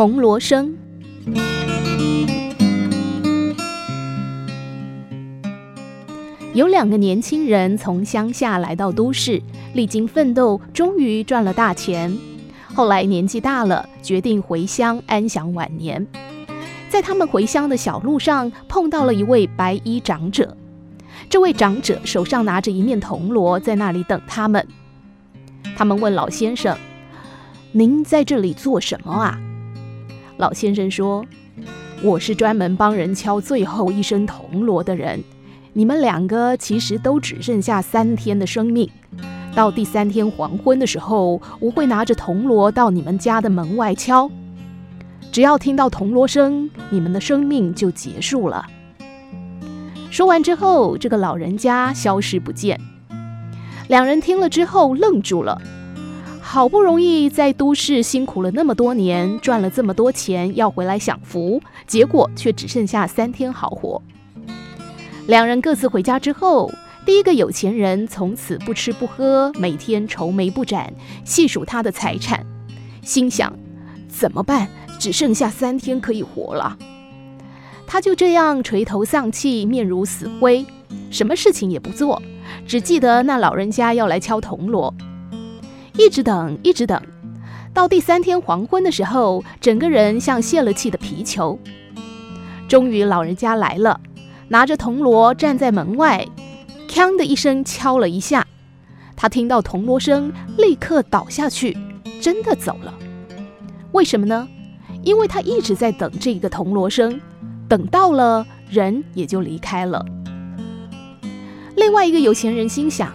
铜锣声。有两个年轻人从乡下来到都市，历经奋斗，终于赚了大钱。后来年纪大了，决定回乡安享晚年。在他们回乡的小路上，碰到了一位白衣长者。这位长者手上拿着一面铜锣，在那里等他们。他们问老先生：“您在这里做什么啊？”老先生说：“我是专门帮人敲最后一声铜锣的人。”你们两个其实都只剩下三天的生命，到第三天黄昏的时候，我会拿着铜锣到你们家的门外敲。只要听到铜锣声，你们的生命就结束了。说完之后，这个老人家消失不见。两人听了之后愣住了，好不容易在都市辛苦了那么多年，赚了这么多钱，要回来享福，结果却只剩下三天好活。两人各自回家之后，第一个有钱人从此不吃不喝，每天愁眉不展，细数他的财产，心想：怎么办？只剩下三天可以活了。他就这样垂头丧气，面如死灰，什么事情也不做，只记得那老人家要来敲铜锣，一直等，一直等，到第三天黄昏的时候，整个人像泄了气的皮球。终于，老人家来了。拿着铜锣站在门外，锵的一声敲了一下。他听到铜锣声，立刻倒下去，真的走了。为什么呢？因为他一直在等这个铜锣声，等到了，人也就离开了。另外一个有钱人心想：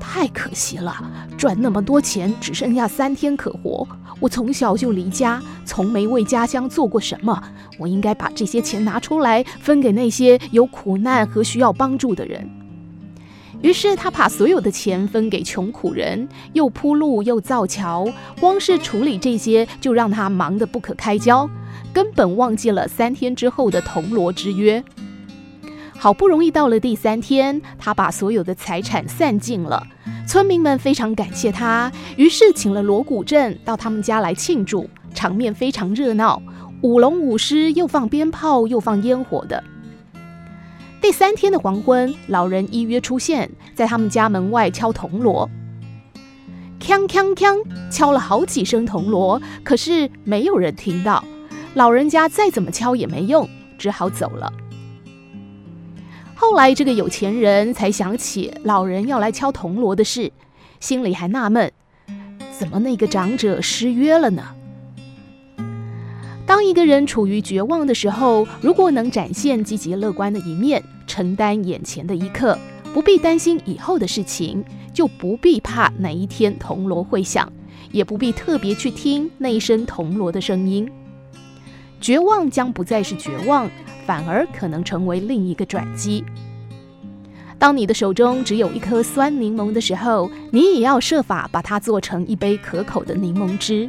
太可惜了，赚那么多钱，只剩下三天可活。我从小就离家，从没为家乡做过什么。我应该把这些钱拿出来，分给那些有苦难和需要帮助的人。于是他把所有的钱分给穷苦人，又铺路又造桥，光是处理这些就让他忙得不可开交，根本忘记了三天之后的铜锣之约。好不容易到了第三天，他把所有的财产散尽了。村民们非常感谢他，于是请了锣鼓阵到他们家来庆祝，场面非常热闹，舞龙舞狮，又放鞭炮，又放烟火的。第三天的黄昏，老人依约出现在他们家门外敲铜锣，锵锵锵，敲了好几声铜锣，可是没有人听到。老人家再怎么敲也没用，只好走了。后来，这个有钱人才想起老人要来敲铜锣的事，心里还纳闷：怎么那个长者失约了呢？当一个人处于绝望的时候，如果能展现积极乐观的一面，承担眼前的一刻，不必担心以后的事情，就不必怕哪一天铜锣会响，也不必特别去听那一声铜锣的声音。绝望将不再是绝望。反而可能成为另一个转机。当你的手中只有一颗酸柠檬的时候，你也要设法把它做成一杯可口的柠檬汁。